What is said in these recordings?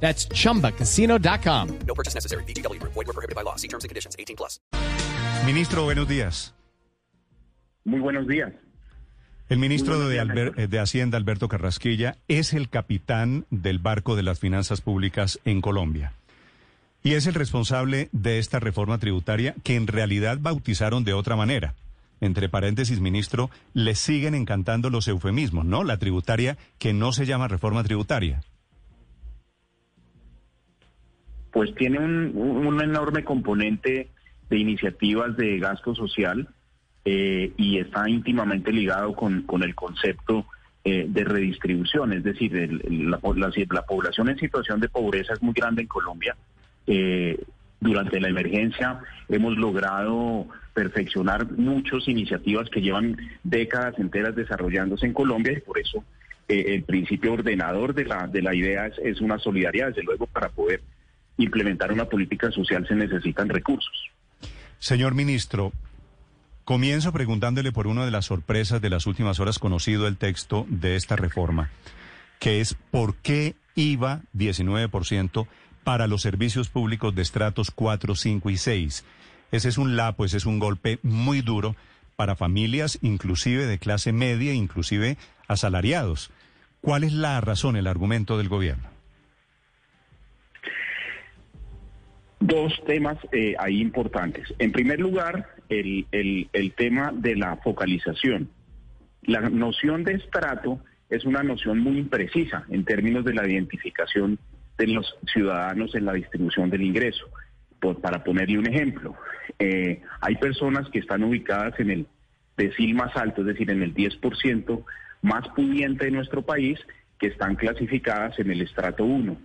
That's chumbacasino.com. No purchase necessary. BGW. Void were prohibited by law. See terms and conditions. 18 plus. Ministro, buenos días. Muy buenos días. El ministro de, días, Alber- Néstor. eh, de Hacienda, Alberto Carrasquilla, es el capitán del barco de las finanzas públicas en Colombia. Y es el responsable de esta reforma tributaria que en realidad bautizaron de otra manera. Entre paréntesis, ministro, le siguen encantando los eufemismos, ¿no? La tributaria que no se llama reforma tributaria. Pues tiene un, enorme componente de iniciativas de gasto social eh, y está íntimamente ligado con, con el concepto eh, de redistribución, es decir, la, po- la- la población en situación de pobreza es muy grande en Colombia. Eh, durante la emergencia hemos logrado perfeccionar muchas iniciativas que llevan décadas enteras desarrollándose en Colombia y por eso el principio ordenador de la, de la idea es una solidaridad. Desde luego, para poder implementar una política social se necesitan recursos. Señor ministro, comienzo preguntándole por una de las sorpresas de las últimas horas conocido el texto de esta reforma, que es por qué IVA 19% para los servicios públicos de estratos 4, 5 y 6. Ese es un lapo, ese es un golpe muy duro para familias, inclusive de clase media, inclusive asalariados. ¿Cuál es la razón, el argumento del gobierno? Dos temas eh, ahí importantes. En primer lugar, el, el- tema de la focalización. La noción de estrato es una noción muy imprecisa en términos de la identificación de los ciudadanos en la distribución del ingreso. Para ponerle un ejemplo, eh, hay personas que están ubicadas en el decil más alto, es decir, en el 10% más pudiente de nuestro país, que están clasificadas en el estrato 1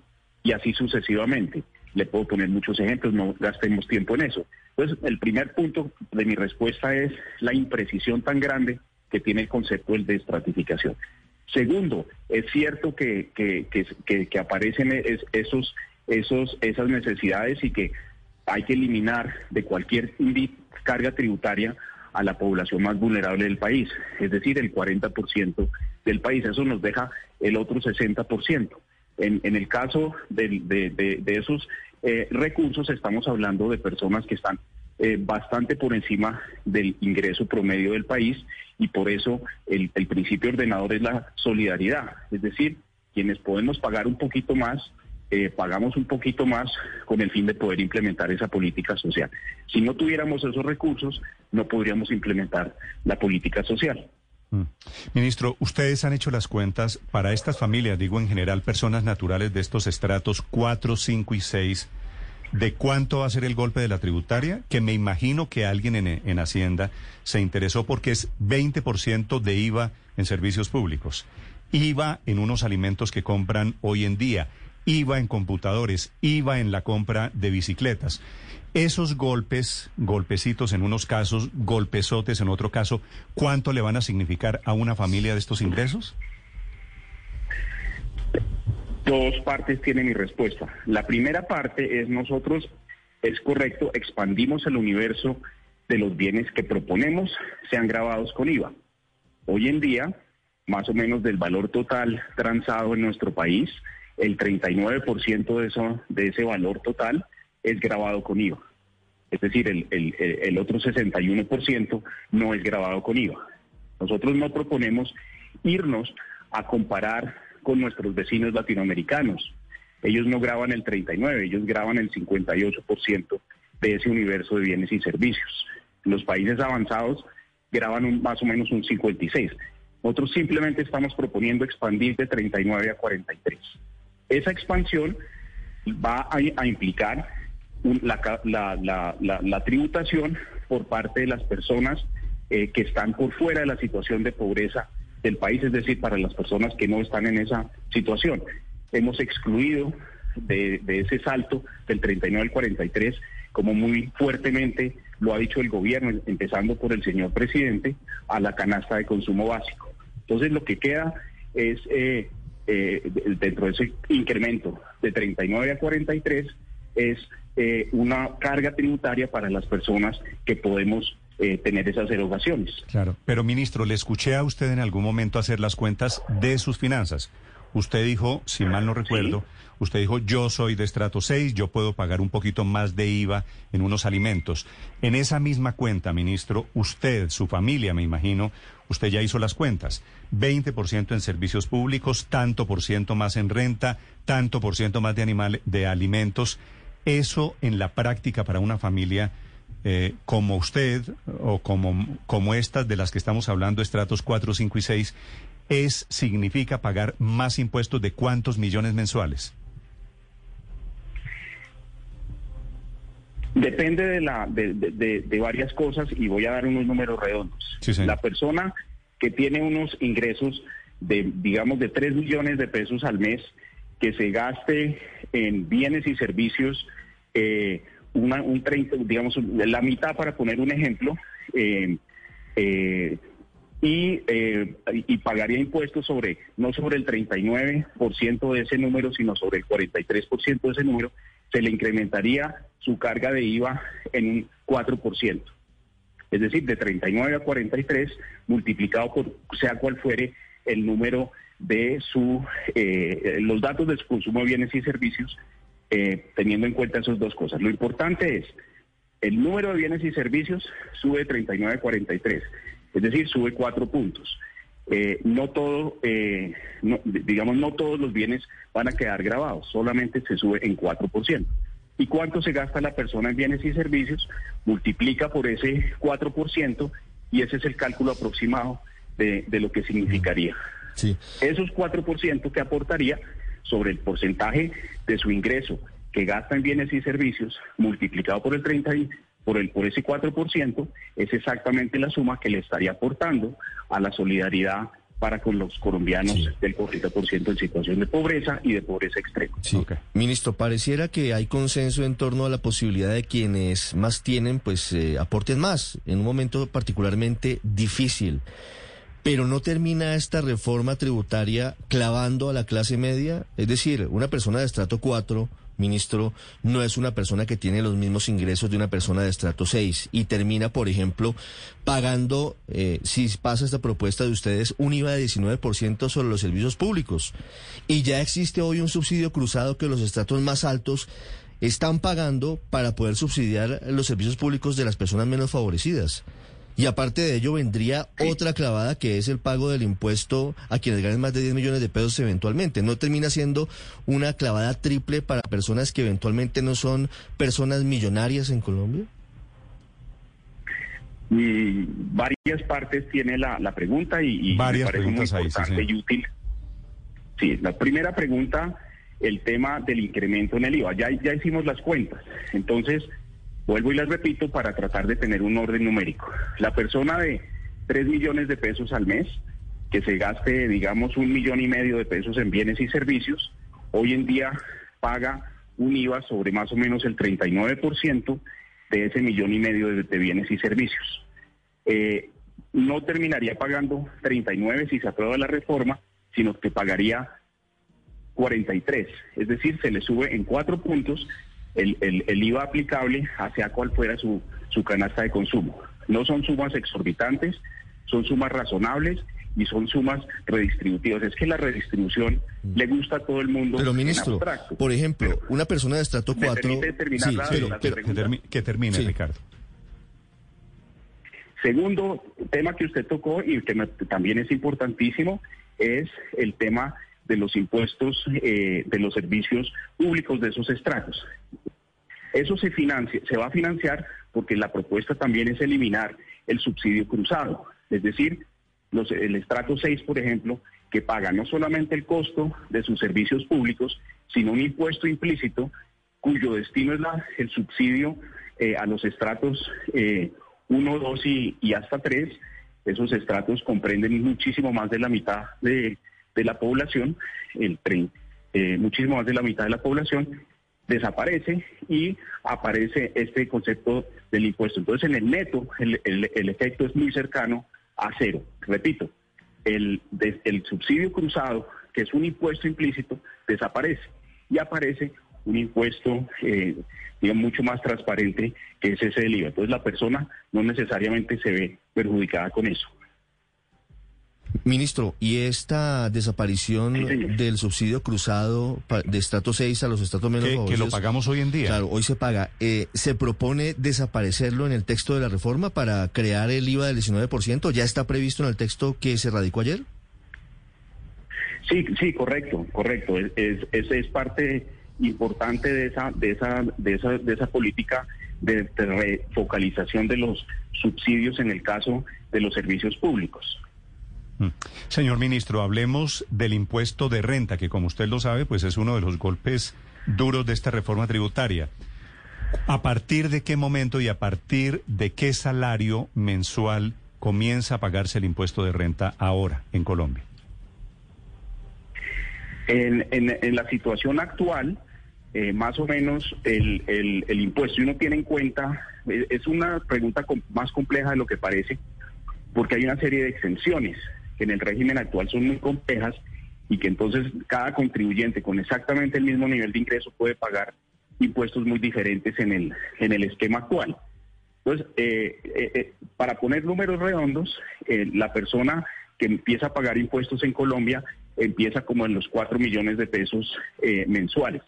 y así sucesivamente. Le puedo poner muchos ejemplos, no gastemos tiempo en eso. Entonces, el primer punto de mi respuesta es la imprecisión tan grande que tiene el concepto de estratificación. Segundo, es cierto que, que, que, que- aparecen es- esos, esos, esas necesidades y que hay que eliminar de cualquier carga tributaria a la población más vulnerable del país, es decir, el 40% del país. Eso nos deja el otro 60%. En, en el caso de, esos eh, recursos, estamos hablando de personas que están eh, bastante por encima del ingreso promedio del país y por eso el, el principio ordenador es la solidaridad, es decir, quienes podemos pagar un poquito más, eh, pagamos un poquito más con el fin de poder implementar esa política social. Si no tuviéramos esos recursos, no podríamos implementar la política social. Mm. Ministro, ustedes han hecho las cuentas para estas familias, digo en general, personas naturales de estos estratos 4, 5 y 6, de cuánto va a ser el golpe de la tributaria, que me imagino que alguien en, en Hacienda se interesó porque es 20% de IVA en servicios públicos, IVA en unos alimentos que compran hoy en día, IVA en computadores, IVA en la compra de bicicletas. Esos golpes, golpecitos en unos casos, golpesotes en otro caso, ¿cuánto le van a significar a una familia de estos ingresos? Dos partes tienen mi respuesta. La primera parte es nosotros, es correcto, expandimos el universo de los bienes que proponemos sean grabados con IVA. Hoy en día, más o menos del valor total transado en nuestro país, el 39% de, eso, de ese valor total es grabado con IVA. Es decir, el, el- el- otro 61% no es grabado con IVA. Nosotros no proponemos irnos a comparar con nuestros vecinos latinoamericanos. Ellos no graban el 39, ellos graban el 58% de ese universo de bienes y servicios. Los países avanzados graban un- más o menos un 56. Nosotros simplemente estamos proponiendo expandir de 39 a 43. Esa expansión va a, implicar la, la- la- la- tributación por parte de las personas eh, que están por fuera de la situación de pobreza del país, es decir, para las personas que no están en esa situación. Hemos excluido de, de ese salto del 39 al 43 como muy fuertemente lo ha dicho el gobierno, empezando por el señor presidente, a la canasta de consumo básico. Entonces lo que queda es, eh, eh, dentro de ese incremento de 39 a 43, es eh, una carga tributaria para las personas que podemos tener esas erogaciones. Claro, pero ministro, le escuché a usted en algún momento hacer las cuentas de sus finanzas. Usted dijo, si mal no recuerdo, usted dijo, yo soy de estrato 6, yo puedo pagar un poquito más de IVA en unos alimentos. En esa misma cuenta, ministro, usted, su familia, me imagino, usted ya hizo las cuentas. 20% en servicios públicos, tanto por ciento más en renta, tanto por ciento más de, animales, de alimentos. Eso en la práctica para una familia eh, como usted o como, como estas de las que estamos hablando, estratos 4, 5 y 6, es, significa pagar más impuestos de cuántos millones mensuales? Depende de, la, de, varias cosas y voy a dar unos números redondos. la persona que tiene unos ingresos de, digamos, de 3 millones de pesos al mes, que se gaste en bienes y servicios, eh, una, un 30, digamos, la mitad para poner un ejemplo, eh, eh, y, eh, y pagaría impuestos sobre no sobre el 39% de ese número, sino sobre el 43% de ese número, se le incrementaría su carga de IVA en un 4%. Es decir, de 39 a 43 multiplicado por sea cual fuere el número de su eh, los datos de su consumo de bienes y servicios, eh, teniendo en cuenta esas dos cosas. Lo importante es el número de bienes y servicios sube de 39 a 43 es decir, sube cuatro puntos. Eh, no todo, eh, digamos, no todos los bienes van a quedar grabados, solamente se sube en 4%. ¿Y cuánto se gasta la persona en bienes y servicios? Multiplica por ese 4% y ese es el cálculo aproximado de, lo que significaría. Sí. Esos 4% que aportaría sobre el porcentaje de su ingreso que gasta en bienes y servicios multiplicado por el 30 por, el, por ese 4% es exactamente la suma que le estaría aportando a la solidaridad para con los colombianos del 40% en situación de pobreza y de pobreza extrema. Ministro, pareciera que hay consenso en torno a la posibilidad de quienes más tienen, pues eh, aporten más en un momento particularmente difícil. Pero no termina esta reforma tributaria clavando a la clase media, es decir, una persona de estrato 4 ministro, no es una persona que tiene los mismos ingresos de una persona de estrato 6 y termina, por ejemplo, pagando, eh, si pasa esta propuesta de ustedes, un IVA de 19% sobre los servicios públicos. Y ya existe hoy un subsidio cruzado que los estratos más altos están pagando para poder subsidiar los servicios públicos de las personas menos favorecidas. Y aparte de ello vendría otra clavada que es el pago del impuesto a quienes ganen más de 10 millones de pesos eventualmente. ¿No termina siendo una clavada triple para personas que eventualmente no son personas millonarias en Colombia? Y varias partes tiene la, pregunta y, varias me parece muy importante y útil. Sí, la primera pregunta, el tema del incremento en el IVA. Ya, ya hicimos las cuentas. Entonces, Vuelvo y les repito para tratar de tener un orden numérico. La persona de 3 millones de pesos al mes, que se gaste, digamos, un millón y medio de pesos en bienes y servicios, hoy en día paga un IVA sobre más o menos el 39% de ese millón y medio de, bienes y servicios. Eh, no terminaría pagando 39 si se aprueba la reforma, sino que pagaría 43. Es decir, se le sube en cuatro puntos el, el, IVA aplicable hacia cual fuera su, su canasta de consumo. No son sumas exorbitantes, son sumas razonables y son sumas redistributivas. Es que la redistribución mm. le gusta a todo el mundo. Pero, ministro, por ejemplo, una persona de estrato 4... que, termine, Ricardo. Segundo tema que usted tocó y que también es importantísimo es el tema de los impuestos eh, de los servicios públicos de esos estratos. Eso se financia, se va a financiar porque la propuesta también es eliminar el subsidio cruzado, es decir, el estrato 6, por ejemplo, que paga no solamente el costo de sus servicios públicos, sino un impuesto implícito cuyo destino es la, el subsidio eh, a los estratos 1, eh, 2 y, y hasta 3. Esos estratos comprenden muchísimo más de la mitad de, de la población, el eh, muchísimo más de la mitad de la población, desaparece y aparece este concepto del impuesto. Entonces, en el neto, el, el- el efecto es muy cercano a cero. Repito, el, el subsidio cruzado, que es un impuesto implícito, desaparece y aparece un impuesto eh, digamos, mucho más transparente que es ese del IVA. Entonces, la persona no necesariamente se ve perjudicada con eso. Ministro, ¿y esta desaparición Sí, del subsidio cruzado de estrato 6 a los estratos menos Que, que lo pagamos hoy en día. Claro, hoy se paga. Eh, ¿Se propone desaparecerlo en el texto de la reforma para crear el IVA del 19%? ¿Ya está previsto en el texto que se radicó ayer? Sí, sí, correcto, correcto. Es, es, es- es parte importante de esa, de esa, de esa, de esa política de, de refocalización de los subsidios en el caso de los servicios públicos. Mm. Señor ministro, hablemos del impuesto de renta, que como usted lo sabe, pues es uno de los golpes duros de esta reforma tributaria. ¿A partir de qué momento y a partir de qué salario mensual comienza a pagarse el impuesto de renta ahora en Colombia? En, la situación actual, eh, más o menos el, el- impuesto, y uno tiene en cuenta, eh, es una pregunta más compleja de lo que parece, porque hay una serie de exenciones en el régimen actual son muy complejas y que entonces cada contribuyente con exactamente el mismo nivel de ingreso puede pagar impuestos muy diferentes en el, en el esquema actual. Entonces, eh, eh, eh, para poner números redondos, la persona que empieza a pagar impuestos en Colombia empieza como en los 4 millones de pesos mensuales.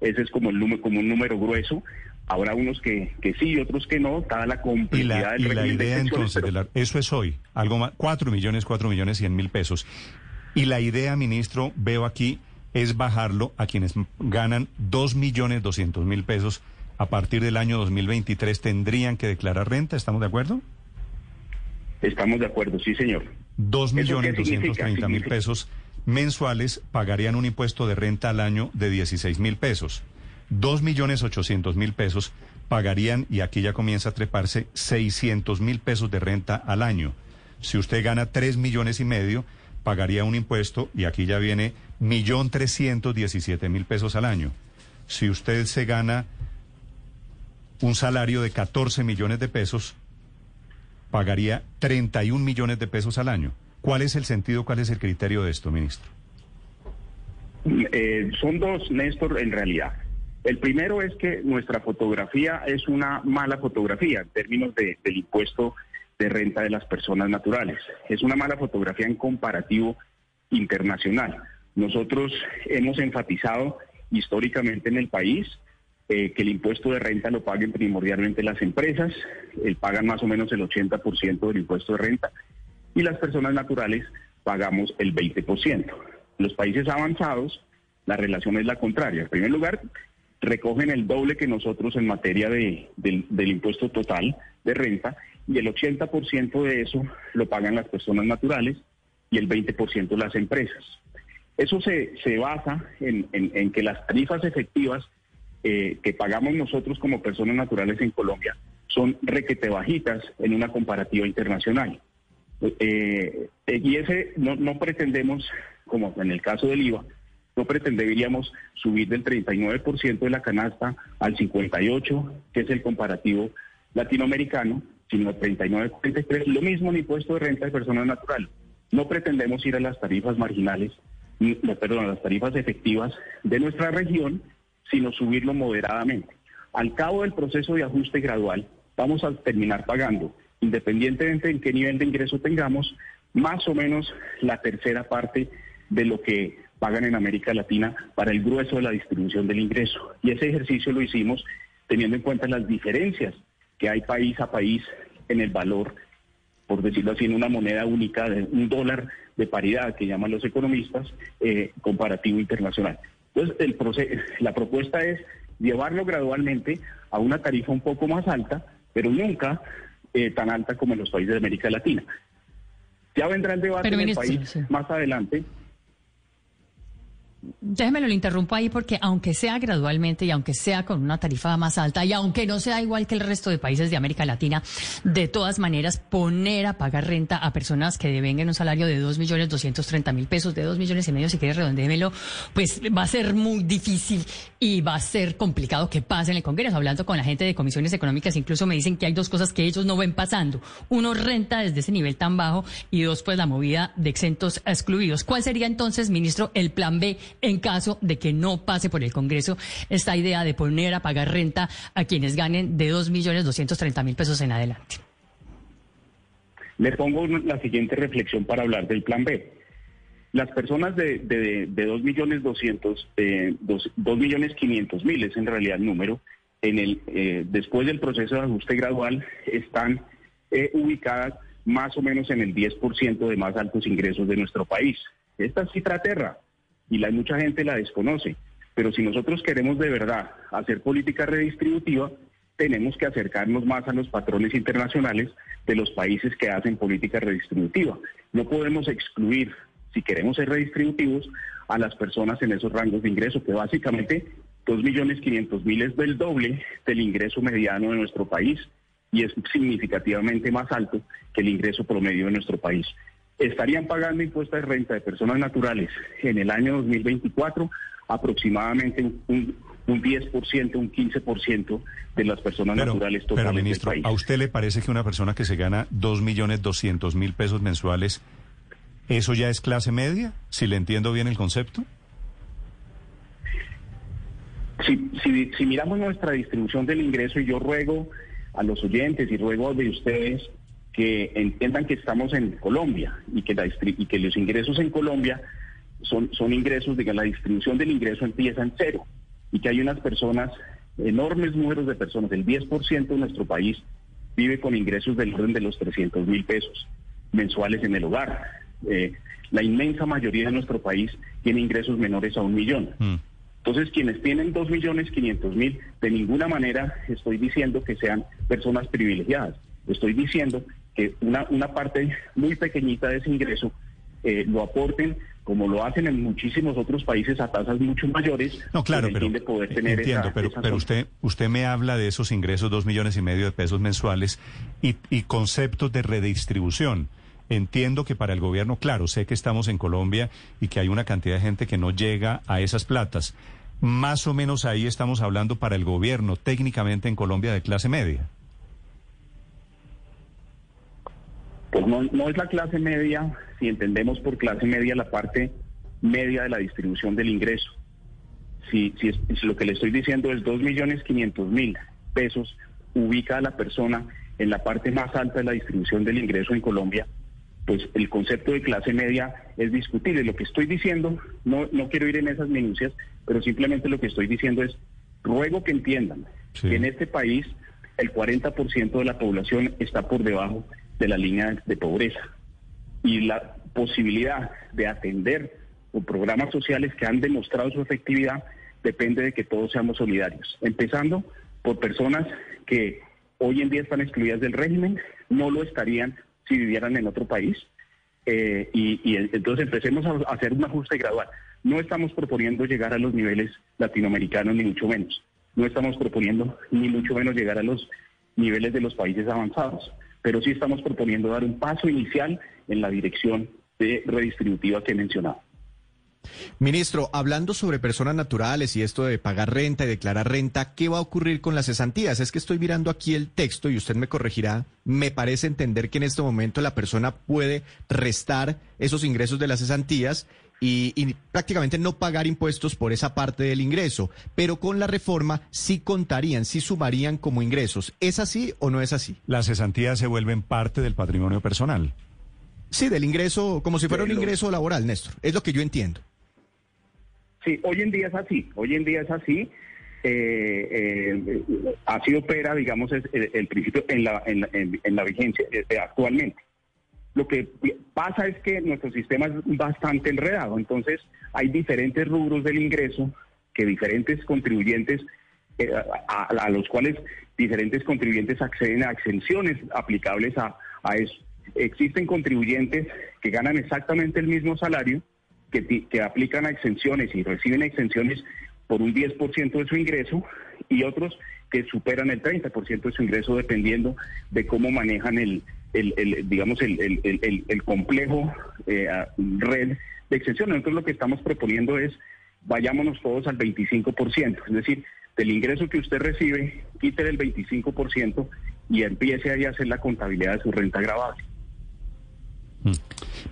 Ese es como, el como un número grueso. Habrá unos que, que sí y otros que no, dada la Y complejidad la, del y la régimen de idea entonces, pero- de la- eso es hoy, algo más, cuatro millones, cuatro millones cien mil pesos. Y la idea, ministro, veo aquí, es bajarlo a quienes ganan dos millones doscientos mil pesos. A partir del año 2023 tendrían que declarar renta, ¿estamos de acuerdo? Estamos de acuerdo, sí, señor. Dos ¿Eso millones qué doscientos significa? treinta mil Significa- pesos mensuales pagarían un impuesto de renta al año de 16 mil pesos. Dos millones ochocientos mil pesos pagarían, y aquí ya comienza a treparse, 600 mil pesos de renta al año. Si usted gana tres millones y medio, pagaría un impuesto, y aquí ya viene, millón trescientos diecisiete mil pesos al año. Si usted se gana un salario de 14 millones de pesos, pagaría 31 millones de pesos al año. ¿Cuál es el sentido, cuál es el criterio de esto, ministro? Eh, son dos, Néstor, en realidad. El primero es que nuestra fotografía es una mala fotografía en términos de- del impuesto de renta de las personas naturales. Es una mala fotografía en comparativo internacional. Nosotros hemos enfatizado históricamente en el país eh, que el impuesto de renta lo paguen primordialmente las empresas, eh, pagan más o menos el 80% del impuesto de renta y las personas naturales pagamos el 20%. Los países avanzados, la relación es la contraria. En primer lugar, recogen el doble que nosotros en materia de- del, impuesto total de renta y el 80% de eso lo pagan las personas naturales y el 20% las empresas. Eso se, se basa en, en- en que las tarifas efectivas eh, que pagamos nosotros como personas naturales en Colombia son requete bajitas en una comparativa internacional. Eh, eh, y ese no, no pretendemos, como en el caso del IVA, no pretenderíamos subir del 39% de la canasta al 58%, que es el comparativo latinoamericano, sino al 39,43%, lo mismo en impuesto de renta de personas naturales. No pretendemos ir a las tarifas marginales, perdón, a las tarifas efectivas de nuestra región, sino subirlo moderadamente. Al cabo del proceso de ajuste gradual, vamos a terminar pagando, independientemente en qué nivel de ingreso tengamos, más o menos la tercera parte de lo que pagan en América Latina para el grueso de la distribución del ingreso. Y ese ejercicio lo hicimos teniendo en cuenta las diferencias que hay país a país en el valor, por decirlo así, en una moneda única de un dólar de paridad que llaman los economistas, eh, comparativo internacional. Entonces, el la propuesta es llevarlo gradualmente a una tarifa un poco más alta, pero nunca eh, tan alta como en los países de América Latina. Ya vendrá el debate Pero, en el ministro, país sí. más adelante déjeme lo interrumpo ahí porque aunque sea gradualmente y aunque sea con una tarifa más alta y aunque no sea igual que el resto de países de América Latina, de todas maneras poner a pagar renta a personas que devengan un salario de dos millones doscientos treinta mil pesos, de dos millones y medio, si quiere redondémelo, pues va a ser muy difícil y va a ser complicado que pase en el Congreso. Hablando con la gente de comisiones económicas, incluso me dicen que hay dos cosas que ellos no ven pasando. Uno, renta desde ese nivel tan bajo y dos, pues la movida de exentos excluidos. ¿Cuál sería entonces, ministro, el plan B en caso de que no pase por el Congreso esta idea de poner a pagar renta a quienes ganen de dos millones doscientos treinta mil pesos en adelante? Le pongo la siguiente reflexión para hablar del plan B. Las personas de, de, de 2 millones 200, eh, 2, millones 500 mil es en realidad el número, en el, eh, después del proceso de ajuste gradual están eh, ubicadas más o menos en el 10% de más altos ingresos de nuestro país. Esta cifra aterra y la, mucha gente la desconoce, pero si nosotros queremos de verdad hacer política redistributiva, tenemos que acercarnos más a los patrones internacionales de los países que hacen política redistributiva. No podemos excluir si queremos ser redistributivos, a las personas en esos rangos de ingreso, que básicamente 2.500.000 es del doble del ingreso mediano de nuestro país y es significativamente más alto que el ingreso promedio de nuestro país. Estarían pagando impuestos de renta de personas naturales en el año 2024 aproximadamente un, un 10%, un 15% de las personas naturales totales pero, ministro, del país. ¿A usted le parece que una persona que se gana 2.200.000 pesos mensuales ¿Eso ya es clase media? Si le entiendo bien el concepto. Si, si, si, miramos nuestra distribución del ingreso, y yo ruego a los oyentes y ruego de ustedes que entiendan que estamos en Colombia y que, la, y que los ingresos en Colombia son, son ingresos, de que la distribución del ingreso empieza en cero y que hay unas personas, enormes números de personas, el 10% de nuestro país vive con ingresos del orden de los 300 mil pesos mensuales en el hogar. Eh, la inmensa mayoría de nuestro país tiene ingresos menores a un millón. Mm. Entonces, quienes tienen dos millones quinientos mil, de ninguna manera estoy diciendo que sean personas privilegiadas. Estoy diciendo que una, una parte muy pequeñita de ese ingreso eh, lo aporten como lo hacen en muchísimos otros países a tasas mucho mayores. No, claro, pero de poder tener entiendo, pero, pero usted usted me habla de esos ingresos dos millones y medio de pesos mensuales y, y conceptos de redistribución. Entiendo que para el gobierno, claro, sé que estamos en Colombia y que hay una cantidad de gente que no llega a esas platas. Más o menos ahí estamos hablando para el gobierno, técnicamente en Colombia, de clase media. Pues no, no es la clase media, si entendemos por clase media la parte media de la distribución del ingreso. Si, si, si lo que le estoy diciendo es dos millones quinientos mil pesos, ubica a la persona en la parte más alta de la distribución del ingreso en Colombia, pues el concepto de clase media es discutible. Lo que estoy diciendo, no, no quiero ir en esas minucias, pero simplemente lo que estoy diciendo es, ruego que entiendan que en este país el 40% de la población está por debajo de la línea de pobreza. Y la posibilidad de atender programas sociales que han demostrado su efectividad depende de que todos seamos solidarios, empezando por personas que hoy en día están excluidas del régimen, no lo estarían si vivieran en otro país. Eh, y, entonces empecemos a, hacer un ajuste gradual. No estamos proponiendo llegar a los niveles latinoamericanos, ni mucho menos. No estamos proponiendo ni mucho menos llegar a los niveles de los países avanzados, pero sí estamos proponiendo dar un paso inicial en la dirección de redistributiva que he mencionado. Ministro, hablando sobre personas naturales y esto de pagar renta y declarar renta, ¿qué va a ocurrir con las cesantías? Es que estoy mirando aquí el texto y usted me corregirá. Me parece entender que en este momento la persona puede restar esos ingresos de las cesantías y, prácticamente no pagar impuestos por esa parte del ingreso, pero con la reforma sí contarían, sí sumarían como ingresos. ¿Es así o no es así? Las cesantías se vuelven parte del patrimonio personal. Sí, del ingreso, como si fuera un ingreso laboral, Néstor. Es lo que yo entiendo. Sí, hoy en día es así, hoy en día es así. Eh, eh, así opera, digamos, el, principio en la, en, la vigencia eh, actualmente. Lo que pasa es que nuestro sistema es bastante enredado, entonces hay diferentes rubros del ingreso que diferentes contribuyentes, a, los cuales diferentes contribuyentes acceden a exenciones aplicables a, eso. Existen contribuyentes que ganan exactamente el mismo salario, que, que aplican a exenciones y reciben exenciones por un 10% de su ingreso y otros que superan el 30% de su ingreso dependiendo de cómo manejan el, el- digamos, el, el- el- complejo eh, red de exenciones. Nosotros lo que estamos proponiendo es vayámonos todos al 25%, es decir, del ingreso que usted recibe, quítele el 25% y empiece ahí a hacer la contabilidad de su renta grabable.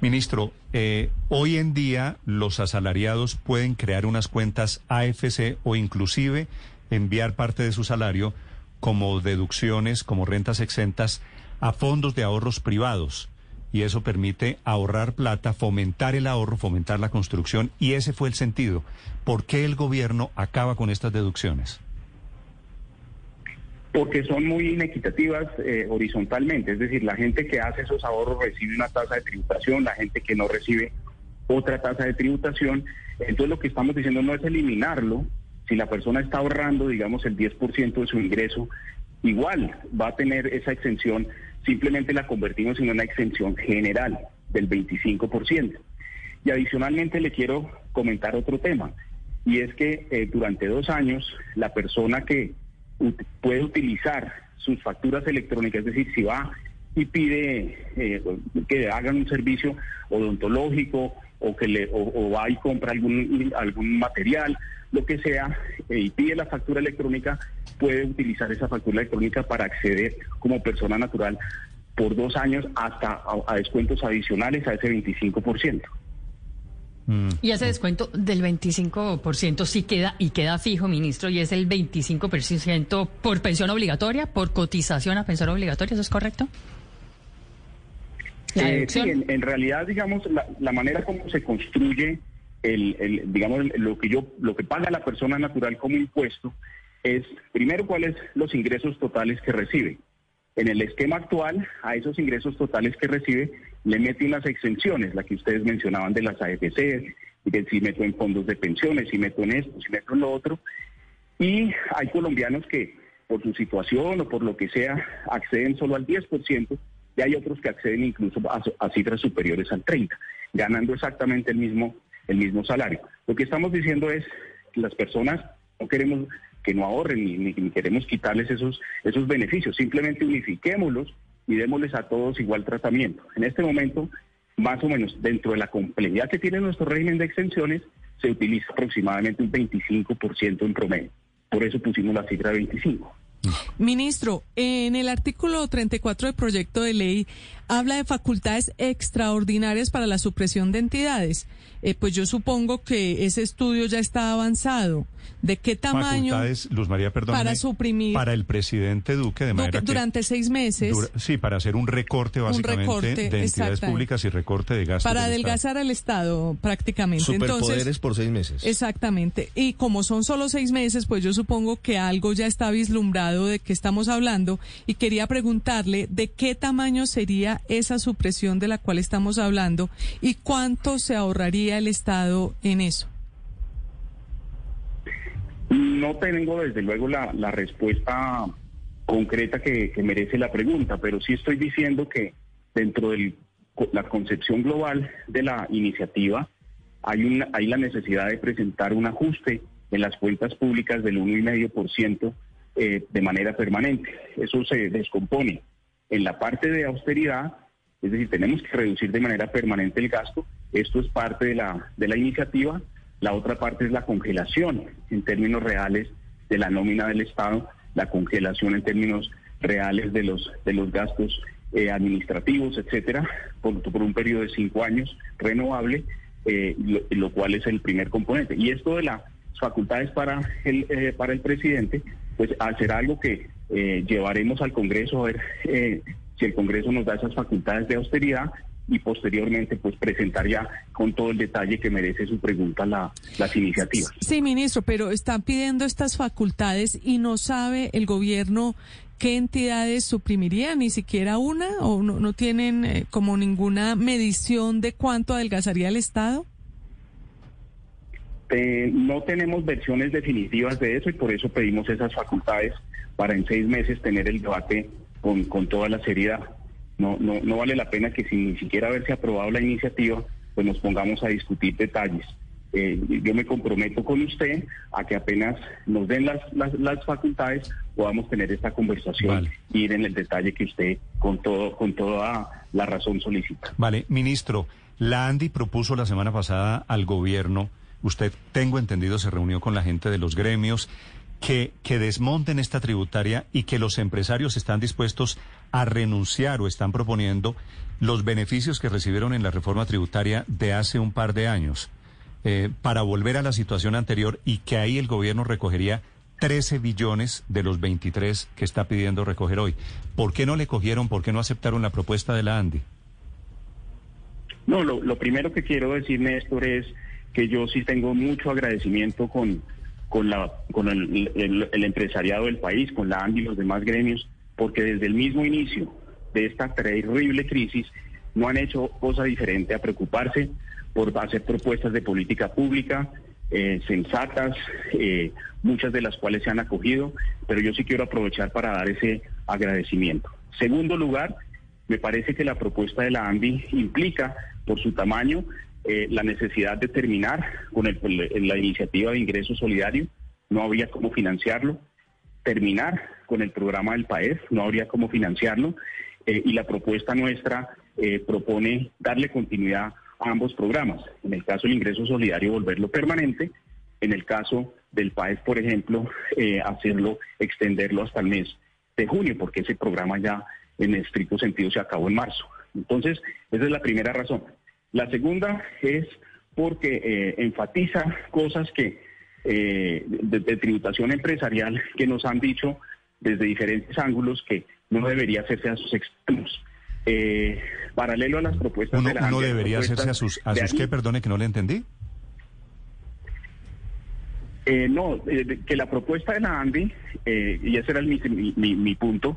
Ministro, eh, hoy en día los asalariados pueden crear unas cuentas AFC o inclusive enviar parte de su salario como deducciones, como rentas exentas a fondos de ahorros privados. Y eso permite ahorrar plata, fomentar el ahorro, fomentar la construcción. Y ese fue el sentido. ¿Por qué el gobierno acaba con estas deducciones? porque son muy inequitativas eh, horizontalmente, es decir, la gente que hace esos ahorros recibe una tasa de tributación, la gente que no recibe otra tasa de tributación, entonces lo que estamos diciendo no es eliminarlo, si la persona está ahorrando, digamos, el 10% de su ingreso, igual va a tener esa exención, simplemente la convertimos en una exención general del 25%. Y adicionalmente le quiero comentar otro tema, y es que eh, durante dos años la persona que puede utilizar sus facturas electrónicas, es decir, si va y pide eh, que hagan un servicio odontológico o que le o, o va y compra algún algún material, lo que sea, eh, y pide la factura electrónica, puede utilizar esa factura electrónica para acceder como persona natural por dos años hasta a, a descuentos adicionales a ese 25%. Y ese descuento del 25% sí queda y queda fijo, ministro, y es el 25% por pensión obligatoria, por cotización a pensión obligatoria, ¿eso es correcto? Eh, sí, en, en realidad, digamos, la, la manera como se construye el, el, digamos, el- lo que yo, lo que paga la persona natural como impuesto es, primero, cuáles los ingresos totales que recibe. En el esquema actual, a esos ingresos totales que recibe, le mete unas exenciones, la que ustedes mencionaban de las AFC, que si meto en fondos de pensiones, si meto en esto, si meto en lo otro. Y hay colombianos que, por su situación o por lo que sea, acceden solo al 10%, y hay otros que acceden incluso a, cifras superiores al 30%, ganando exactamente el mismo, el mismo salario. Lo que estamos diciendo es que las personas no queremos que no ahorren ni, ni- queremos quitarles esos, esos beneficios, simplemente unifiquémoslos y démosles a todos igual tratamiento. En este momento, más o menos dentro de la complejidad que tiene nuestro régimen de exenciones, se utiliza aproximadamente un 25% en promedio. Por eso pusimos la cifra de 25. Ministro, en el artículo 34 del proyecto de ley habla de facultades extraordinarias para la supresión de entidades. Eh, pues yo supongo que ese estudio ya está avanzado. ¿De qué tamaño? Luz María, perdón. para suprimir- Para el presidente Duque, de manera Duque, que... durante seis meses dura- sí, para hacer un recorte básicamente recorte, de entidades públicas y recorte de gastos. para adelgazar el Estado prácticamente. Superpoderes Entonces, por seis meses. Exactamente. Y como son solo seis meses, pues yo supongo que algo ya está vislumbrado de qué estamos hablando. Y quería preguntarle de qué tamaño sería esa supresión de la cual estamos hablando y cuánto se ahorraría el Estado en eso. No tengo desde luego la, respuesta concreta que, merece la pregunta, pero sí estoy diciendo que dentro de la concepción global de la iniciativa hay, hay la necesidad de presentar un ajuste en las cuentas públicas del 1,5% eh, de manera permanente. Eso se descompone en la parte de austeridad, es decir, tenemos que reducir de manera permanente el gasto. Esto es parte de la, de la iniciativa. La otra parte es la congelación en términos reales de la nómina del Estado, la congelación en términos reales de los, de los gastos eh, administrativos, etcétera, por, un periodo de cinco años renovable, eh, lo, cual es el primer componente. Y esto de las facultades para el, eh, para el presidente, pues será algo que llevaremos al Congreso a ver si el Congreso nos da esas facultades de austeridad y posteriormente pues presentar ya con todo el detalle que merece su pregunta la, las iniciativas. Sí, ministro, pero están pidiendo estas facultades y no sabe el gobierno qué entidades suprimiría, ni siquiera una, o no, no tienen eh, como ninguna medición de cuánto adelgazaría el Estado. Eh, no tenemos versiones definitivas de eso y por eso pedimos esas facultades para en seis meses tener el debate con, con toda la seriedad. No, no, no vale la pena que sin ni siquiera haberse aprobado la iniciativa pues nos pongamos a discutir detalles. Eh, yo me comprometo con usted a que apenas nos den las, las, las facultades podamos tener esta conversación Vale. y ir en el detalle que usted con todo con toda la razón solicita. Vale, ministro, la ANDI propuso la semana pasada al gobierno, usted tengo entendido se reunió con la gente de los gremios, que, desmonten esta tributaria y que los empresarios están dispuestos a renunciar o están proponiendo los beneficios que recibieron en la reforma tributaria de hace un par de años eh, para volver a la situación anterior y que ahí el gobierno recogería 13 billones de los 23 que está pidiendo recoger hoy. ¿Por qué no le cogieron, por qué no aceptaron la propuesta de la ANDI? No, lo, lo primero que quiero decir, Néstor, es que yo sí tengo mucho agradecimiento con, con, la, con el, el- el empresariado del país, con la ANDI y los demás gremios, porque desde el mismo inicio de esta terrible crisis no han hecho cosa diferente a preocuparse por hacer propuestas de política pública eh, sensatas, eh, muchas de las cuales se han acogido, pero yo sí quiero aprovechar para dar ese agradecimiento. Segundo lugar, me parece que la propuesta de la ANDI implica, por su tamaño, eh, la necesidad de terminar con el- la iniciativa de ingreso solidario. No habría cómo financiarlo. Terminar con el programa del PAEF. No habría cómo financiarlo. Eh, y la propuesta nuestra eh, propone darle continuidad a ambos programas. En el caso del ingreso solidario, volverlo permanente. En el caso del PAEF, por ejemplo, hacerlo, extenderlo hasta el mes de junio, porque ese programa ya en estricto sentido se acabó en marzo. Entonces, esa es la primera razón. La segunda es porque eh, enfatiza cosas que eh, de, de tributación empresarial que nos han dicho desde diferentes ángulos que no debería hacerse a sus extremos. Eh, paralelo a las propuestas Uno, de la uno debería hacerse a sus, a sus qué, perdone que no le entendí. Eh, no, eh, que la propuesta de la ANDI, eh, y ese era el- mi- mi- mi punto,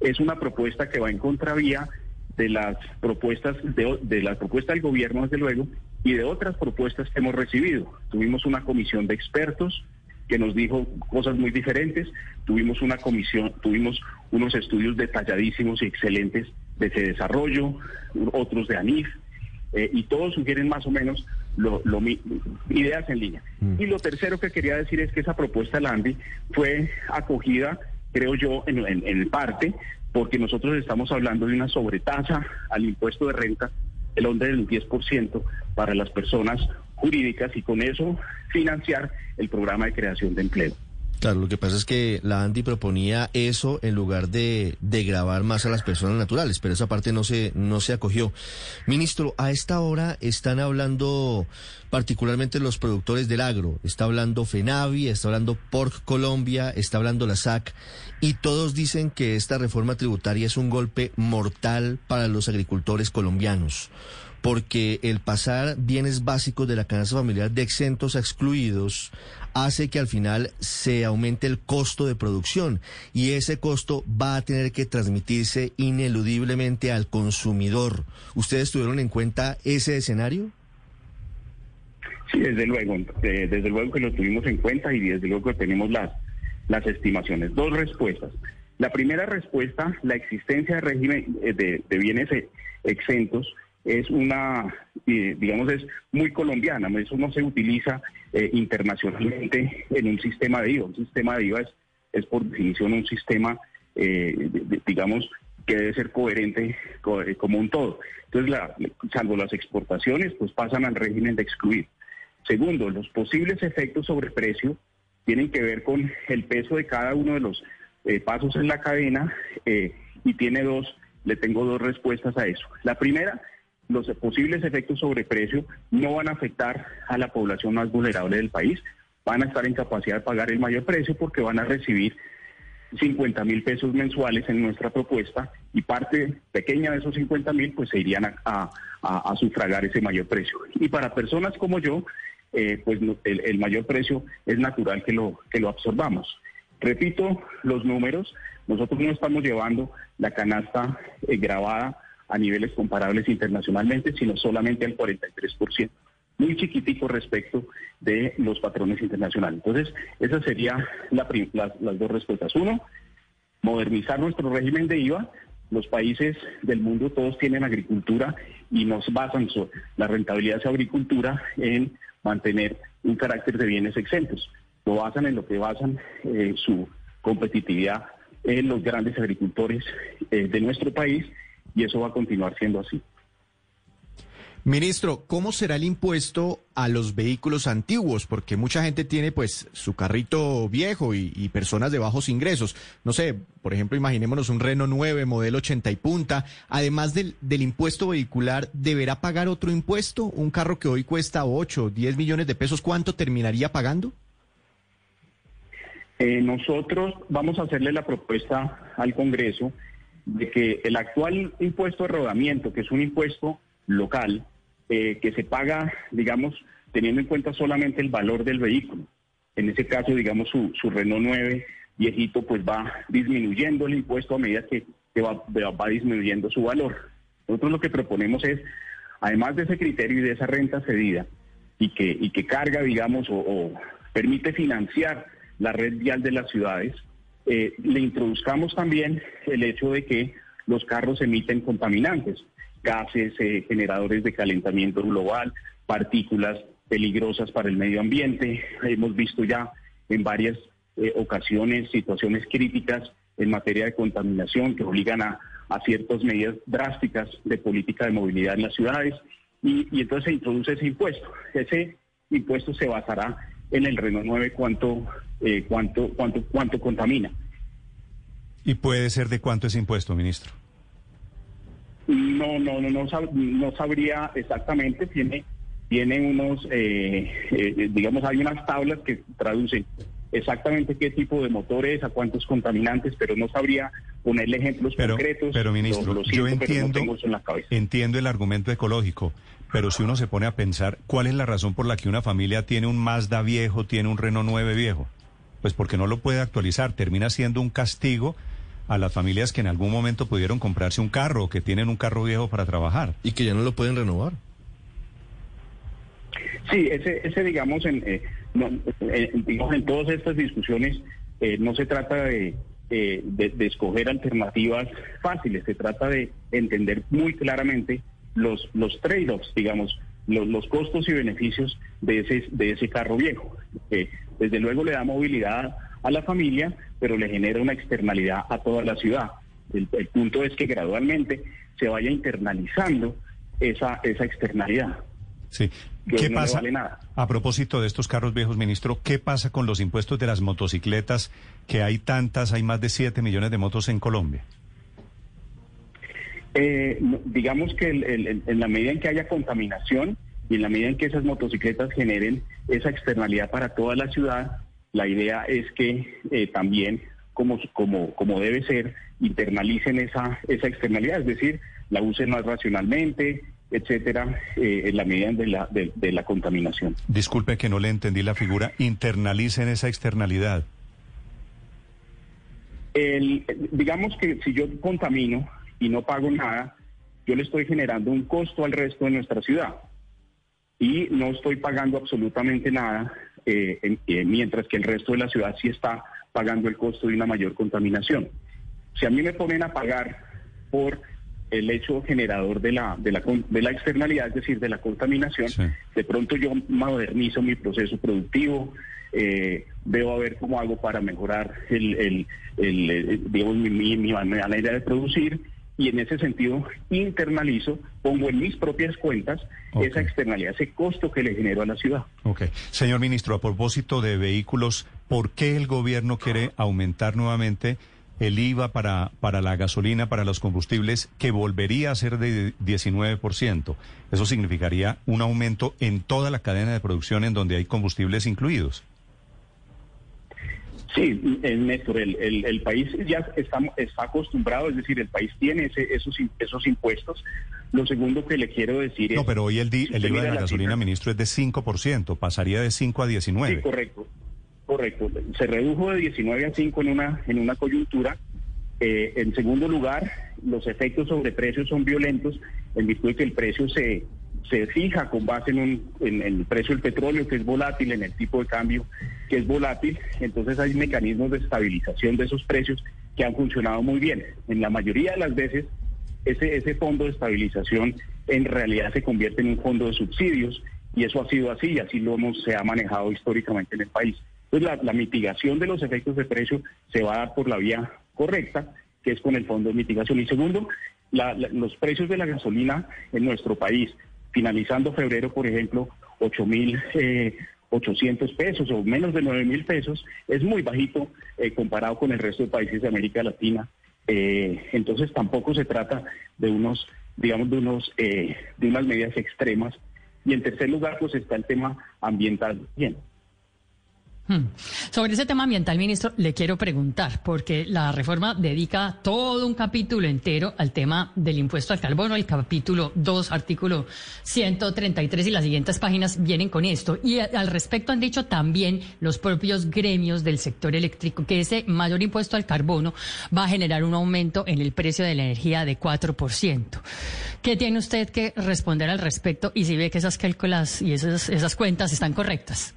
es una propuesta que va en contravía de las propuestas de, de la propuesta del gobierno, desde luego, y de otras propuestas que hemos recibido. Tuvimos una comisión de expertos que nos dijo cosas muy diferentes. Tuvimos una comisión, tuvimos unos estudios detalladísimos y excelentes de ese desarrollo, otros de ANIF, eh, y todos sugieren más o menos lo, ideas en línea. Y lo tercero que quería decir es que esa propuesta de la ANDI fue acogida, creo yo, en, en- en parte, porque nosotros estamos hablando de una sobretasa al impuesto de renta el orden del 10% para las personas jurídicas y con eso financiar el programa de creación de empleo. Claro, lo que pasa es que la ANDI proponía eso en lugar de, de grabar más a las personas naturales, pero esa parte no se, no se acogió. Ministro, a esta hora están hablando particularmente los productores del agro. Está hablando FENAVI, está hablando Pork Colombia, está hablando la SAC, y todos dicen que esta reforma tributaria es un golpe mortal para los agricultores colombianos porque el pasar bienes básicos de la canasta familiar de exentos a excluidos hace que al final se aumente el costo de producción y ese costo va a tener que transmitirse ineludiblemente al consumidor. ¿Ustedes tuvieron en cuenta ese escenario? Sí, desde luego, eh, desde luego que lo tuvimos en cuenta y desde luego que tenemos las, las estimaciones. Dos respuestas. La primera respuesta, la existencia de régimen eh, de, de bienes eh, exentos es una, eh, digamos, es muy colombiana, eso no se utiliza eh, internacionalmente en un sistema de IVA. Un sistema de IVA es, es por definición un sistema, eh, digamos, que debe ser coherente co- como un todo. Entonces, la- salvo las exportaciones, pues pasan al régimen de excluir. Segundo, los posibles efectos sobre precio tienen que ver con el peso de cada uno de los pasos en la cadena y tiene dos, le tengo dos respuestas a eso. La primera, los posibles efectos sobre precio no van a afectar a la población más vulnerable del país, van a estar en capacidad de pagar el mayor precio porque van a recibir 50 mil pesos mensuales en nuestra propuesta y parte pequeña de esos 50 mil pues se irían a, a- a- sufragar ese mayor precio. Y para personas como yo, eh, pues el, el mayor precio es natural que lo, que lo absorbamos. Repito los números, nosotros no estamos llevando la canasta eh, grabada a niveles comparables internacionalmente, sino solamente al 43%, muy chiquitico respecto de los patrones internacionales. Entonces, esas serían la prim- las, dos respuestas. Uno, modernizar nuestro régimen de IVA los países del mundo todos tienen agricultura y nos basan su, la rentabilidad de agricultura en mantener un carácter de bienes exentos. Lo basan en lo que basan eh, su competitividad en los grandes agricultores eh, de nuestro país y eso va a continuar siendo así. Ministro, ¿cómo será el impuesto a los vehículos antiguos? Porque mucha gente tiene pues su carrito viejo y, y, personas de bajos ingresos. No sé, por ejemplo, imaginémonos un Renault 9, modelo 80 y punta. Además del, del impuesto vehicular, ¿deberá pagar otro impuesto? Un carro que hoy cuesta 8, 10 millones de pesos, ¿cuánto terminaría pagando? Eh, nosotros vamos a hacerle la propuesta al Congreso de que el actual impuesto de rodamiento, que es un impuesto local, eh, que se paga, digamos, teniendo en cuenta solamente el valor del vehículo. En ese caso, digamos, su, su Renault 9 viejito, pues va disminuyendo el impuesto a medida que, que va, va, disminuyendo su valor. Nosotros lo que proponemos es, además de ese criterio y de esa renta cedida, y que, y que carga, digamos, o, o permite financiar la red vial de las ciudades, eh, le introduzcamos también el hecho de que los carros emiten contaminantes gases, eh, generadores de calentamiento global, partículas peligrosas para el medio ambiente. Hemos visto ya en varias eh, ocasiones situaciones críticas en materia de contaminación que obligan a, ciertas medidas drásticas de política de movilidad en las ciudades y, y, entonces se introduce ese impuesto. Ese impuesto se basará en el Renault 9 cuánto, eh, cuánto, cuánto, cuánto contamina. ¿Y puede ser de cuánto es impuesto, ministro? No, no, no, no, sab no sabría exactamente. Tiene, tiene unos, eh, eh, digamos, hay unas tablas que traducen exactamente qué tipo de motores, a cuántos contaminantes, pero no sabría ponerle ejemplos pero, concretos. Pero, ministro, lo, lo siento, yo entiendo, no en la entiendo el argumento ecológico, pero si uno se pone a pensar, ¿cuál es la razón por la que una familia tiene un Mazda viejo, tiene un Renault 9 viejo? Pues porque no lo puede actualizar, termina siendo un castigo a las familias que en algún momento pudieron comprarse un carro o que tienen un carro viejo para trabajar. Y que ya no lo pueden renovar. Sí, ese, ese digamos, en, eh, eh, digamos, en todas estas discusiones eh, no se trata de, de, de, escoger alternativas fáciles, se trata de entender muy claramente los, los trade-offs, digamos, los, los, costos y beneficios de ese, de ese carro viejo. desde luego le da movilidad a la familia, pero le genera una externalidad a toda la ciudad. El, el punto es que gradualmente se vaya internalizando esa, esa externalidad. Sí. ¿Qué no pasa? Vale nada. A propósito de estos carros viejos, ministro, ¿qué pasa con los impuestos de las motocicletas? Que hay tantas, hay más de 7 millones de motos en Colombia. Eh, digamos que el, el, en la medida en que haya contaminación y en la medida en que esas motocicletas generen esa externalidad para toda la ciudad, la idea es que eh, también, como, como, como debe ser, internalicen esa, esa externalidad, es decir, la usen más racionalmente, etcétera, eh, en la medida de la, de, de la contaminación. Disculpe que no le entendí la figura. Internalicen esa externalidad. El, digamos que si yo contamino y no pago nada, yo le estoy generando un costo al resto de nuestra ciudad y no estoy pagando absolutamente nada, eh, en, eh, mientras que el resto de la ciudad sí está pagando el costo de una mayor contaminación. Si a mí me ponen a pagar por el hecho generador de la, de la, de la externalidad, es decir, de la contaminación, sí. de pronto yo modernizo mi proceso productivo, eh, veo a ver cómo hago para mejorar el, el, el, el digamos, mi, mi, mi manera de producir y en ese sentido internalizo, pongo en mis propias cuentas okay. esa externalidad, ese costo que le genero a la ciudad. Ok. Señor ministro, a propósito de vehículos, ¿por qué el gobierno quiere aumentar nuevamente el IVA para, para la gasolina, para los combustibles, que volvería a ser de 19%. Eso significaría un aumento en toda la cadena de producción en donde hay combustibles incluidos. Sí, Néstor, el, el, el, país ya está, está acostumbrado, es decir, el país tiene ese, esos, esos impuestos. Lo segundo que le quiero decir es... No, pero hoy el, di, el IVA de la, la gasolina, cifra, ministro, es de 5%, pasaría de 5 a 19. Sí, correcto. Correcto, se redujo de 19 a 5 en una, en una coyuntura. Eh, en segundo lugar, los efectos sobre precios son violentos en virtud de que el precio se, se fija con base en, un, en, el precio del petróleo, que es volátil, en el tipo de cambio, que es volátil. Entonces hay mecanismos de estabilización de esos precios que han funcionado muy bien. En la mayoría de las veces, ese, ese fondo de estabilización en realidad se convierte en un fondo de subsidios y eso ha sido así y así lo hemos, se ha manejado históricamente en el país. Entonces la, mitigación de los efectos de precio se va a dar por la vía correcta, que es con el fondo de mitigación. Y segundo, la- los precios de la gasolina en nuestro país, finalizando febrero, por ejemplo, 8 mil eh, 800 pesos o menos de 9 mil pesos, es muy bajito eh, comparado con el resto de países de América Latina. Eh, entonces tampoco se trata de unos, digamos, de unos, eh, de unas medidas extremas. Y en tercer lugar, pues está el tema ambiental. Bien. Hmm. Sobre ese tema ambiental, ministro, le quiero preguntar, porque la reforma dedica todo un capítulo entero al tema del impuesto al carbono, el capítulo 2, artículo 133 y las siguientes páginas vienen con esto. Y al respecto han dicho también los propios gremios del sector eléctrico que ese mayor impuesto al carbono va a generar un aumento en el precio de la energía de 4%. ¿Qué tiene usted que responder al respecto y si ve que esas cálculas y esas cuentas están correctas?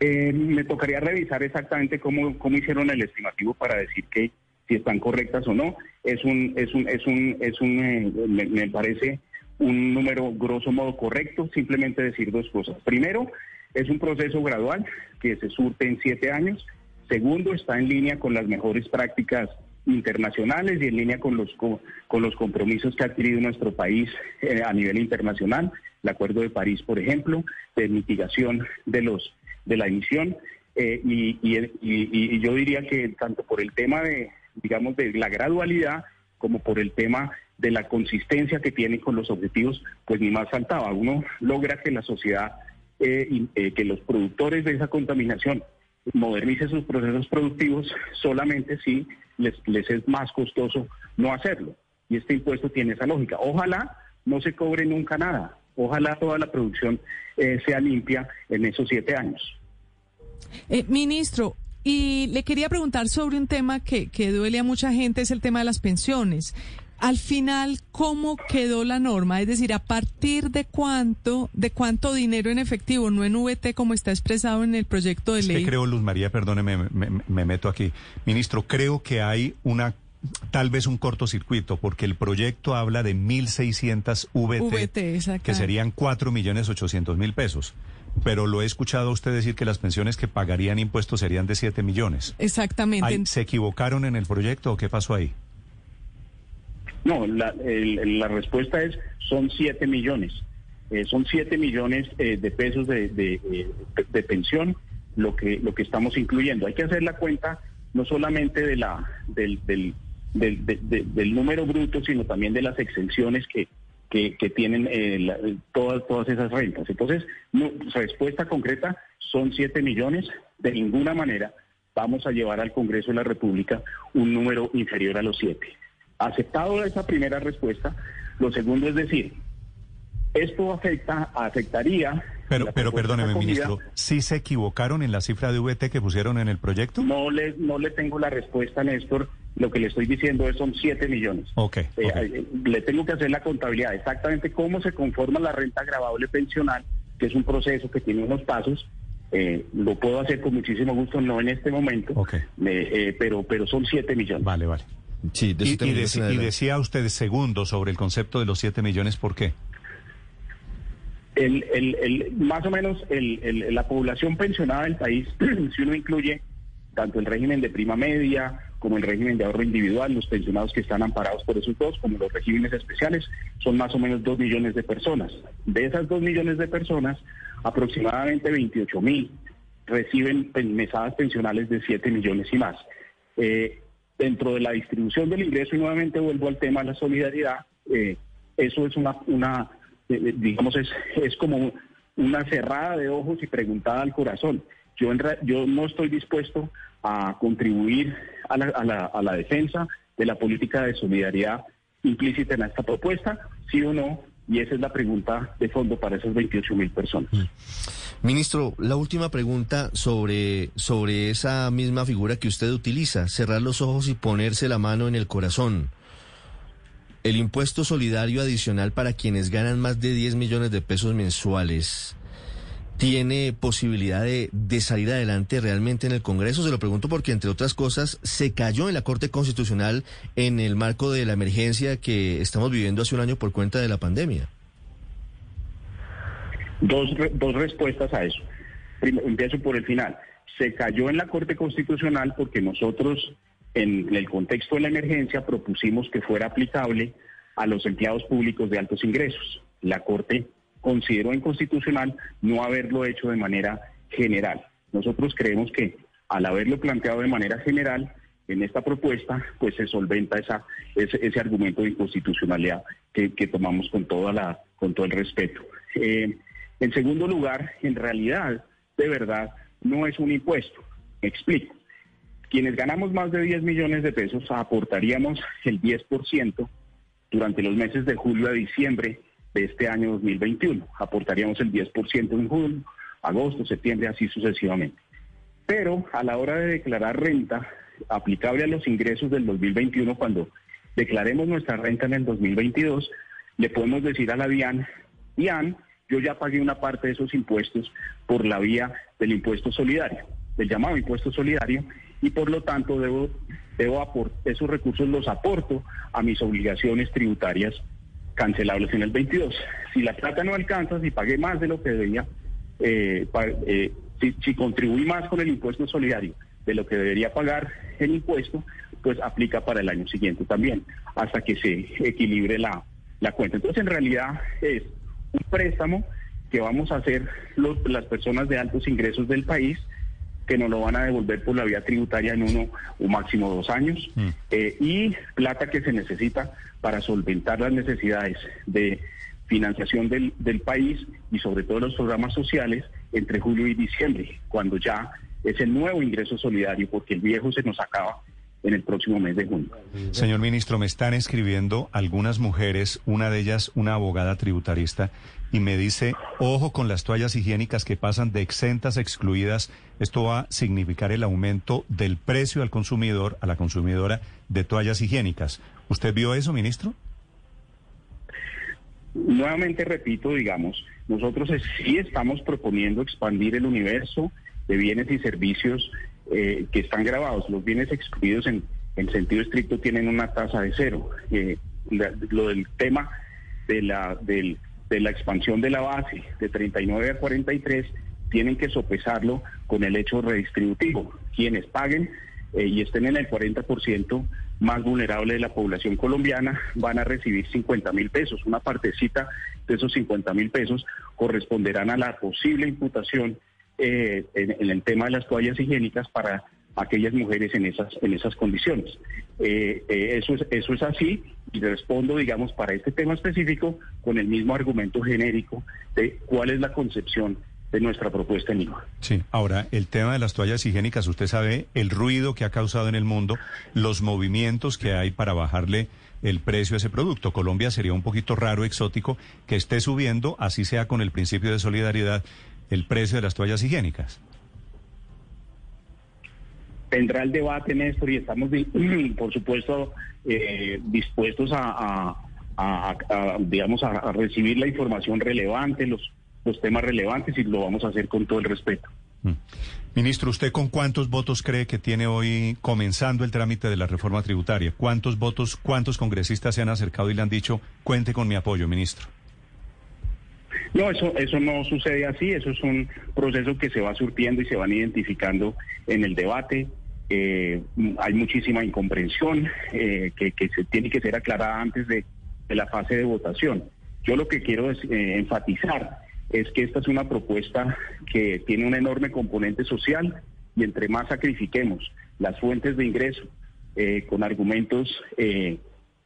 Eh, me tocaría revisar exactamente cómo, cómo hicieron el estimativo para decir que si están correctas o no. Es un, es un, es un, es un, eh, me, parece un número grosso modo correcto. Simplemente decir dos cosas. Primero, es un proceso gradual que se surte en siete años. Segundo, está en línea con las mejores prácticas internacionales y en línea con los co- con los compromisos que ha adquirido nuestro país eh, a nivel internacional, el Acuerdo de París, por ejemplo, de mitigación de los de la emisión eh, y, y, yo diría que tanto por el tema de digamos de la gradualidad como por el tema de la consistencia que tiene con los objetivos, pues ni más faltaba. Uno logra que la sociedad, eh, eh, que los productores de esa contaminación modernice sus procesos productivos solamente si les es más costoso no hacerlo. Y este impuesto tiene esa lógica. Ojalá no se cobre nunca nada. Ojalá toda la producción eh, sea limpia en esos siete años. Eh, ministro, y le quería preguntar sobre un tema que, que duele a mucha gente, es el tema de las pensiones. Al final, ¿cómo quedó la norma? Es decir, ¿a partir de cuánto, de cuánto dinero en efectivo, no en VT como está expresado en el proyecto de Es ley? que creo, Luz María, perdóneme, me, me- me meto aquí. Ministro, creo que hay una, tal vez un cortocircuito, porque el proyecto habla de 1.600 VT, VT, que serían 4.800.000 pesos. Pero lo he escuchado a usted decir que las pensiones que pagarían impuestos serían de 7 millones. Exactamente. ¿Se equivocaron en el proyecto o qué pasó ahí? No, la, el- la respuesta es son 7 millones. Eh, son 7 millones eh, de pesos de, de, eh, de- de pensión lo que, lo que estamos incluyendo. Hay que hacer la cuenta no solamente de la, del, del, del, de- de- del número bruto, sino también de las exenciones que, que, tienen eh, todas, todas esas rentas. Entonces, respuesta concreta son 7 millones. De ninguna manera vamos a llevar al Congreso de la República un número inferior a los 7. Aceptado esa primera respuesta, lo segundo es decir, esto afecta, afectaría. Pero, pero perdóneme, ministro, ¿sí se equivocaron en la cifra de VT que pusieron en el proyecto? No le, no le tengo la respuesta, Néstor. Lo que le estoy diciendo es son 7 millones. Ok, Eh, eh, le tengo que hacer la contabilidad, exactamente cómo se conforma la renta agravable pensional, que es un proceso que tiene unos pasos. Eh, lo puedo hacer con muchísimo gusto, no en este momento, Ok. eh, eh, pero, pero son 7 millones. Vale, vale. Sí, de Y, y y decía usted segundo sobre el concepto de los 7 millones, ¿por qué? El, más o menos el, la población pensionada del país, si uno incluye tanto el régimen de prima media como el régimen de ahorro individual, los pensionados que están amparados por esos dos, como los regímenes especiales, son más o menos dos millones de personas. De esas dos millones de personas, aproximadamente 28 mil reciben mesadas pensionales de 7 millones y más. Eh, dentro de la distribución del ingreso, y nuevamente vuelvo al tema de la solidaridad, eh, eso es una, una digamos, es, es como una cerrada de ojos y preguntada al corazón. Yo, en yo no estoy dispuesto a contribuir a la, a, la, a la defensa de la política de solidaridad implícita en esta propuesta, sí o no, y esa es la pregunta de fondo para esas 28 mil personas. Ministro, la última pregunta sobre, sobre esa misma figura que usted utiliza, cerrar los ojos y ponerse la mano en el corazón. El impuesto solidario adicional para quienes ganan más de 10 millones de pesos mensuales tiene posibilidad de, de, salir adelante realmente en el Congreso? Se lo pregunto porque, entre otras cosas, se cayó en la Corte Constitucional en el marco de la emergencia que estamos viviendo hace un año por cuenta de la pandemia. Dos, dos respuestas a eso. Primero, empiezo por el final. Se cayó en la Corte Constitucional porque nosotros, en el contexto de la emergencia, propusimos que fuera aplicable a los empleados públicos de altos ingresos. La Corte consideró inconstitucional no haberlo hecho de manera general. Nosotros creemos que al haberlo planteado de manera general en esta propuesta, pues se solventa esa, ese, argumento de inconstitucionalidad que, tomamos con, toda la, con todo el respeto. Eh, en segundo lugar, en realidad, de verdad, no es un impuesto. Me explico. Quienes ganamos más de 10 millones de pesos aportaríamos el 10% durante los meses de julio a diciembre de este año 2021. Aportaríamos el 10% en julio, agosto, septiembre, así sucesivamente. Pero a la hora de declarar renta aplicable a los ingresos del 2021, cuando declaremos nuestra renta en el 2022, le podemos decir a la DIAN, DIAN, yo ya pagué una parte de esos impuestos por la vía del impuesto solidario, del llamado impuesto solidario, y por lo tanto debo, debo esos recursos los aporto a mis obligaciones tributarias cancelables en el 22. Si la plata no alcanza, si pagué más de lo que debía, eh, eh, si, contribuí más con el impuesto solidario de lo que debería pagar el impuesto, pues aplica para el año siguiente también, hasta que se equilibre la, la cuenta. Entonces, en realidad es un préstamo que vamos a hacer las personas de altos ingresos del país que nos lo van a devolver por la vía tributaria en uno o máximo dos años, mm. eh, y plata que se necesita para solventar las necesidades de financiación del, del país y sobre todo los programas sociales entre julio y diciembre, cuando ya es el nuevo ingreso solidario, porque el viejo se nos acaba en el próximo mes de junio. Señor ministro, me están escribiendo algunas mujeres, una de ellas una abogada tributarista, y me dice, ojo con las toallas higiénicas que pasan de exentas excluidas. Esto va a significar el aumento del precio al consumidor, a la consumidora, de toallas higiénicas. ¿Usted vio eso, ministro? Nuevamente repito, digamos, nosotros sí estamos proponiendo expandir el universo de bienes y servicios eh, que están grabados. Los bienes excluidos en, en sentido estricto tienen una tasa de cero. Eh, lo del tema de la, de la expansión de la base de 39 a 43 tienen que sopesarlo con el hecho redistributivo. Quienes paguen eh, y estén en el 40% más vulnerable de la población colombiana van a recibir 50 mil pesos. Una partecita de esos 50 mil pesos corresponderán a la posible imputación eh, en, el tema de las toallas higiénicas para aquellas mujeres en esas en esas condiciones. Eh, eso es eso es así y respondo, digamos, para este tema específico con el mismo argumento genérico de cuál es la concepción de nuestra propuesta en IVA. Sí, ahora el tema de las toallas higiénicas, usted sabe el ruido que ha causado en el mundo, los movimientos que hay para bajarle el precio a ese producto. Colombia sería un poquito raro, exótico, que esté subiendo, así sea con el principio de solidaridad, el precio de las toallas higiénicas? Tendrá el debate, Néstor, y estamos, por supuesto, eh, dispuestos a, digamos, a, recibir la información relevante, los, los temas relevantes, y lo vamos a hacer con todo el respeto. Mm. Ministro, ¿usted con cuántos votos cree que tiene hoy comenzando el trámite de la reforma tributaria? ¿Cuántos votos, cuántos congresistas se han acercado y le han dicho, cuente con mi apoyo, ministro? No, eso, eso no sucede así, eso es un proceso que se va surtiendo y se van identificando en el debate. Eh, hay muchísima incomprensión eh, que, se tiene que ser aclarada antes de, la fase de votación. Yo lo que quiero es, eh, enfatizar es que esta es una propuesta que tiene un enorme componente social y entre más sacrifiquemos las fuentes de ingreso con argumentos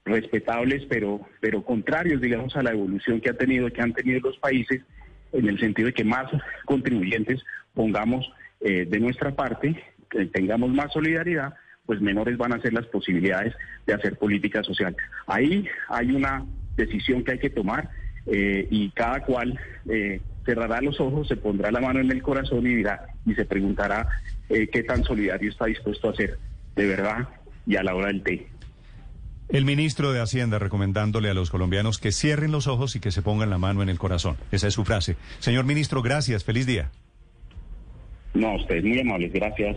respetables, pero, pero contrarios, digamos, a la evolución que ha tenido, que han tenido los países, en el sentido de que más contribuyentes pongamos eh, de nuestra parte, tengamos más solidaridad, pues menores van a ser las posibilidades de hacer política social. Ahí hay una decisión que hay que tomar eh, y cada cual eh, cerrará los ojos, se pondrá la mano en el corazón y dirá y se preguntará qué tan solidario está dispuesto a ser de verdad y a la hora del té. El ministro de Hacienda recomendándole a los colombianos que cierren los ojos y que se pongan la mano en el corazón. Esa es su frase. Señor ministro, gracias. Feliz día. No, ustedes muy amables, gracias.